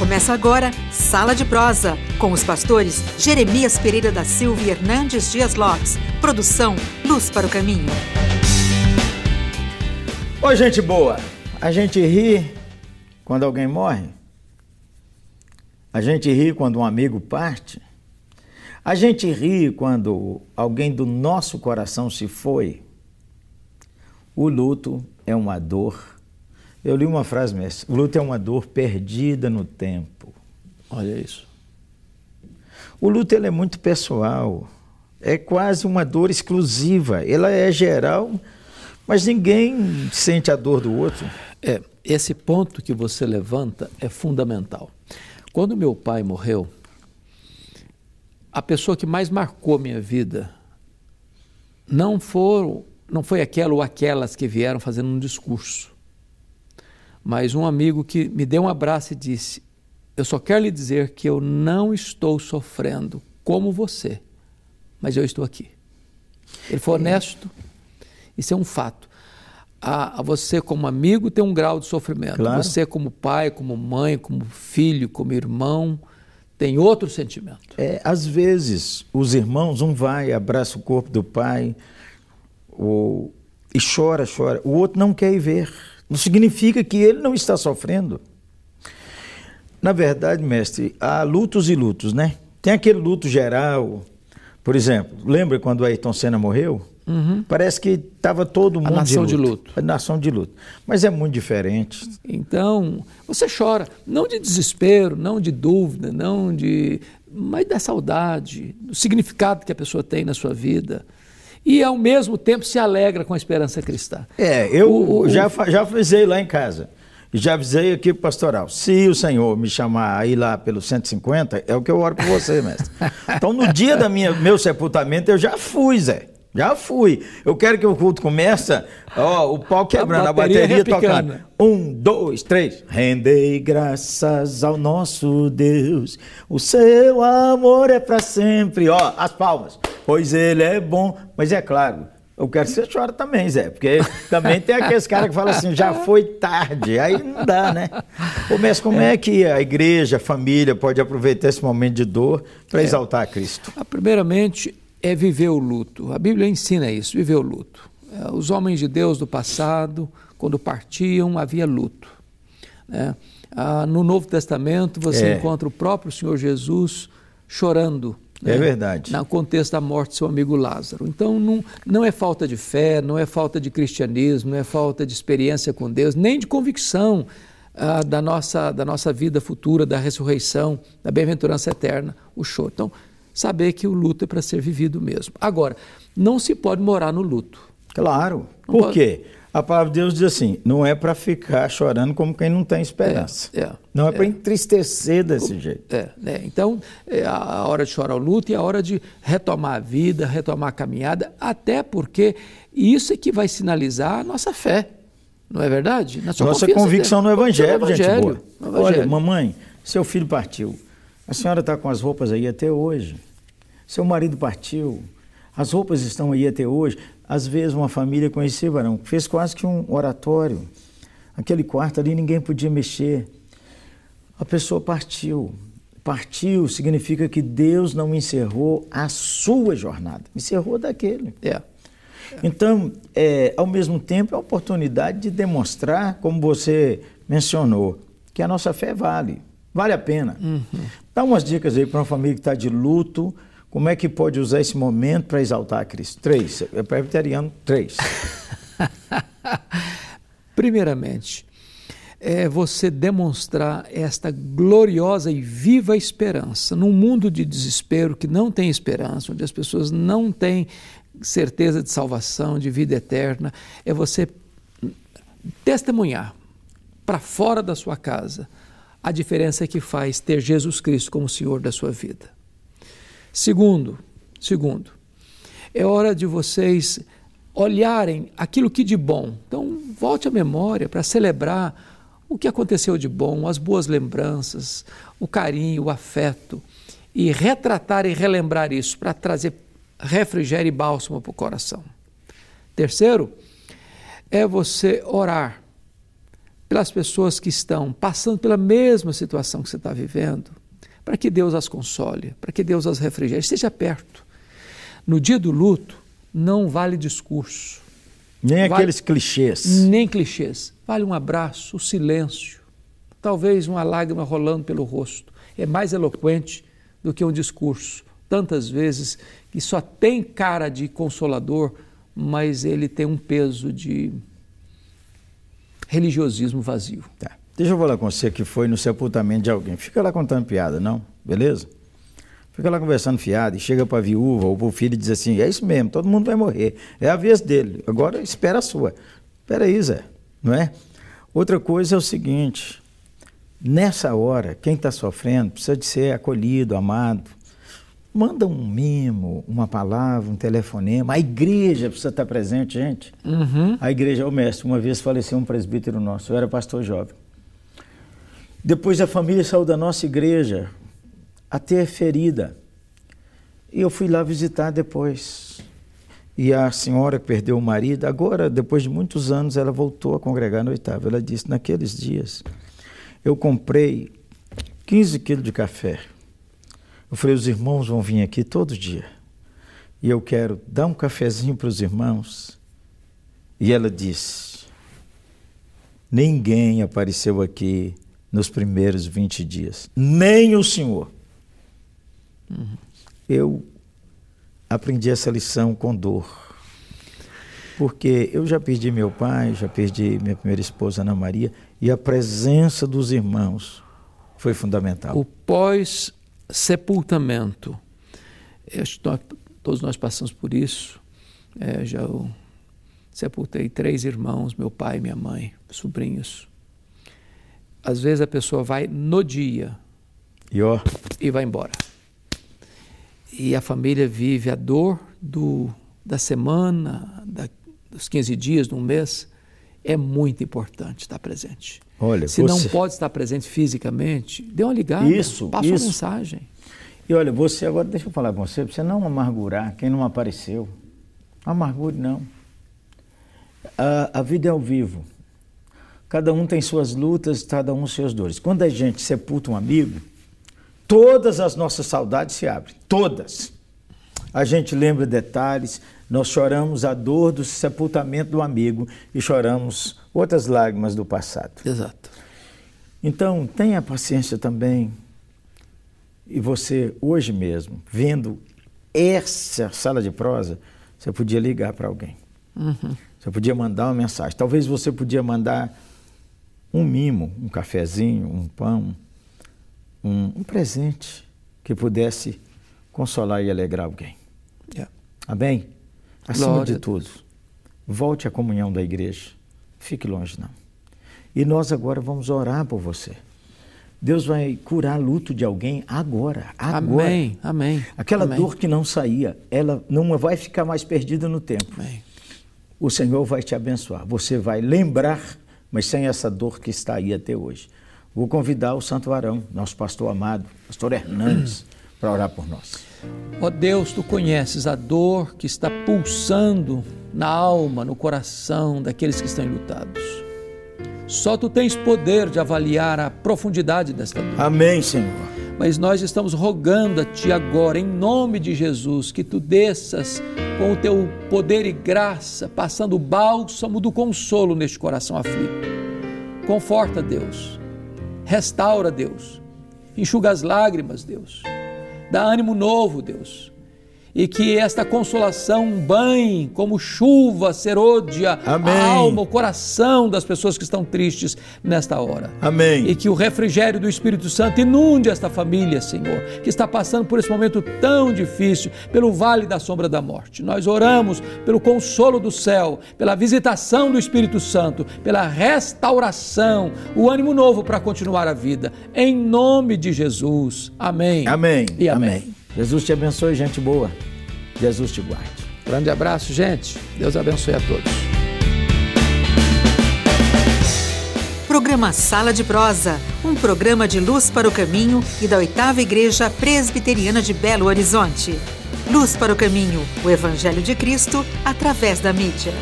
Começa agora Sala de Prosa, com os pastores Jeremias Pereira da Silva e Hernandes Dias Lopes. Produção Luz para o Caminho. Oi, gente boa. A gente ri quando alguém morre. A gente ri quando um amigo parte. A gente ri quando alguém do nosso coração se foi. O luto é uma dor eu li uma frase, mestre: o luto é uma dor perdida no tempo. Olha isso. O luto ele é muito pessoal, é quase uma dor exclusiva. Ela é geral, mas ninguém sente a dor do outro. É, esse ponto que você levanta é fundamental. Quando meu pai morreu, a pessoa que mais marcou minha vida não foram, não foi aquela ou aquelas que vieram fazendo um discurso mas um amigo que me deu um abraço e disse: Eu só quero lhe dizer que eu não estou sofrendo como você, mas eu estou aqui. Ele foi honesto, isso é um fato. A, a você, como amigo, tem um grau de sofrimento. Claro. Você, como pai, como mãe, como filho, como irmão, tem outro sentimento. É, às vezes, os irmãos, um vai, abraça o corpo do pai ou, e chora, chora. O outro não quer ir ver. Não significa que ele não está sofrendo. Na verdade, mestre, há lutos e lutos, né? Tem aquele luto geral. Por exemplo, lembra quando Ayrton Senna morreu? Uhum. Parece que estava todo mundo a nação de luto. de luto. A nação de luto. Mas é muito diferente. Então, você chora, não de desespero, não de dúvida, não de. mas da saudade, do significado que a pessoa tem na sua vida e ao mesmo tempo se alegra com a esperança cristã. É, eu o, o, já, já avisei lá em casa. Já avisei aqui pro pastoral. Se o senhor me chamar aí lá pelo 150, é o que eu oro por você, mestre. Então, no dia do meu sepultamento, eu já fui, Zé. Já fui. Eu quero que o culto comece, ó, o pau quebrando, a bateria, a bateria tocando. Um, dois, três. Rendei graças ao nosso Deus. O seu amor é para sempre. Ó, as palmas. Pois ele é bom. Mas é claro, eu quero que você chore também, Zé, porque também tem aqueles caras que falam assim, já foi tarde, aí não dá, né? Ô, mestre, como é. é que a igreja, a família pode aproveitar esse momento de dor para é. exaltar Cristo? Ah, primeiramente, é viver o luto. A Bíblia ensina isso, viver o luto. É, os homens de Deus do passado, quando partiam, havia luto. Né? Ah, no Novo Testamento, você é. encontra o próprio Senhor Jesus chorando. Né? É verdade. No contexto da morte do seu amigo Lázaro. Então, não, não é falta de fé, não é falta de cristianismo, não é falta de experiência com Deus, nem de convicção ah, da, nossa, da nossa vida futura, da ressurreição, da bem-aventurança eterna, o choro. Então, saber que o luto é para ser vivido mesmo. Agora, não se pode morar no luto. Claro. Não Por pode... quê? A palavra de Deus diz assim: não é para ficar chorando como quem não tem esperança. É, é, não é, é. para entristecer desse jeito. É, né? Então, é a hora de chorar o luto e a hora de retomar a vida, retomar a caminhada, até porque isso é que vai sinalizar a nossa fé. Não é verdade? nossa convicção no evangelho, no evangelho, gente boa. Evangelho. Olha, mamãe, seu filho partiu. A senhora está com as roupas aí até hoje. Seu marido partiu. As roupas estão aí até hoje. Às vezes uma família conhecia varão, fez quase que um oratório. Aquele quarto ali ninguém podia mexer. A pessoa partiu. Partiu significa que Deus não encerrou a sua jornada, encerrou daquele. É. Então, é, ao mesmo tempo, é a oportunidade de demonstrar, como você mencionou, que a nossa fé vale. Vale a pena. Uhum. Dá umas dicas aí para uma família que está de luto. Como é que pode usar esse momento para exaltar a Cristo? Três. É presbiteriano, três. Primeiramente, é você demonstrar esta gloriosa e viva esperança. Num mundo de desespero que não tem esperança, onde as pessoas não têm certeza de salvação, de vida eterna, é você testemunhar para fora da sua casa a diferença que faz ter Jesus Cristo como Senhor da sua vida. Segundo, segundo, é hora de vocês olharem aquilo que de bom. Então, volte à memória para celebrar o que aconteceu de bom, as boas lembranças, o carinho, o afeto, e retratar e relembrar isso para trazer refrigério e bálsamo para o coração. Terceiro, é você orar pelas pessoas que estão passando pela mesma situação que você está vivendo, para que Deus as console, para que Deus as refrigere, esteja perto. No dia do luto, não vale discurso. Nem vale, aqueles clichês. Nem clichês. Vale um abraço, o silêncio, talvez uma lágrima rolando pelo rosto. É mais eloquente do que um discurso. Tantas vezes que só tem cara de consolador, mas ele tem um peso de religiosismo vazio. Tá. Deixa eu falar com você que foi no sepultamento de alguém. Fica lá contando piada, não? Beleza? Fica lá conversando fiado e chega para a viúva ou para o filho e diz assim: é isso mesmo, todo mundo vai morrer. É a vez dele. Agora espera a sua. Espera aí, Zé. Não é? Outra coisa é o seguinte: nessa hora, quem está sofrendo precisa de ser acolhido, amado. Manda um mimo, uma palavra, um telefonema. A igreja precisa estar presente, gente. Uhum. A igreja, o mestre, uma vez faleceu um presbítero nosso, eu era pastor jovem. Depois a família saiu da nossa igreja, até ferida. E eu fui lá visitar depois. E a senhora que perdeu o marido, agora, depois de muitos anos, ela voltou a congregar no oitavo. Ela disse: naqueles dias, eu comprei 15 quilos de café eu falei, os irmãos vão vir aqui todo dia. E eu quero dar um cafezinho para os irmãos. E ela disse: Ninguém apareceu aqui nos primeiros 20 dias, nem o Senhor. Uhum. Eu aprendi essa lição com dor. Porque eu já perdi meu pai, já perdi minha primeira esposa, Ana Maria, e a presença dos irmãos foi fundamental. O pós sepultamento. Nós, todos nós passamos por isso. É, já eu sepultei três irmãos, meu pai, minha mãe, sobrinhos. Às vezes a pessoa vai no dia e, ó. e vai embora. E a família vive a dor do, da semana, da, dos 15 dias, de um mês. É muito importante estar presente. Olha, Se você... não pode estar presente fisicamente, dê uma ligada, isso, passa isso. uma mensagem. E olha, você agora, deixa eu falar com você, para você não amargurar quem não apareceu. Amargure não. A, a vida é ao vivo. Cada um tem suas lutas, cada um seus dores. Quando a gente sepulta um amigo, todas as nossas saudades se abrem. Todas. A gente lembra detalhes, nós choramos a dor do sepultamento do amigo e choramos outras lágrimas do passado. Exato. Então, tenha paciência também. E você, hoje mesmo, vendo essa sala de prosa, você podia ligar para alguém. Uhum. Você podia mandar uma mensagem. Talvez você podia mandar um mimo, um cafezinho, um pão, um, um presente que pudesse consolar e alegrar alguém. Yeah. Amém? Acima Glória de tudo, volte à comunhão da igreja. Fique longe, não. E nós agora vamos orar por você. Deus vai curar luto de alguém agora, agora. Amém, amém. Aquela amém. dor que não saía, ela não vai ficar mais perdida no tempo. Amém. O Senhor vai te abençoar. Você vai lembrar, mas sem essa dor que está aí até hoje. Vou convidar o Santo Varão, nosso pastor amado, pastor Hernandes, para orar por nós. Ó oh Deus, tu conheces a dor que está pulsando na alma, no coração daqueles que estão enlutados. Só tu tens poder de avaliar a profundidade desta dor. Amém, Senhor. Mas nós estamos rogando a Ti agora, em nome de Jesus, que Tu desças com o Teu poder e graça, passando o bálsamo do consolo neste coração aflito. Conforta, Deus. Restaura, Deus. Enxuga as lágrimas, Deus dá ânimo novo, Deus. E que esta consolação banhe como chuva serôdia Amém. a alma, o coração das pessoas que estão tristes nesta hora. Amém. E que o refrigério do Espírito Santo inunde esta família, Senhor, que está passando por esse momento tão difícil, pelo vale da sombra da morte. Nós oramos pelo consolo do céu, pela visitação do Espírito Santo, pela restauração, o ânimo novo para continuar a vida. Em nome de Jesus. Amém. Amém. E amém. amém. Jesus te abençoe, gente boa. Jesus te guarde. Grande abraço, gente. Deus abençoe a todos. Programa Sala de Prosa, um programa de luz para o caminho e da oitava Igreja Presbiteriana de Belo Horizonte. Luz para o caminho, o Evangelho de Cristo através da mídia.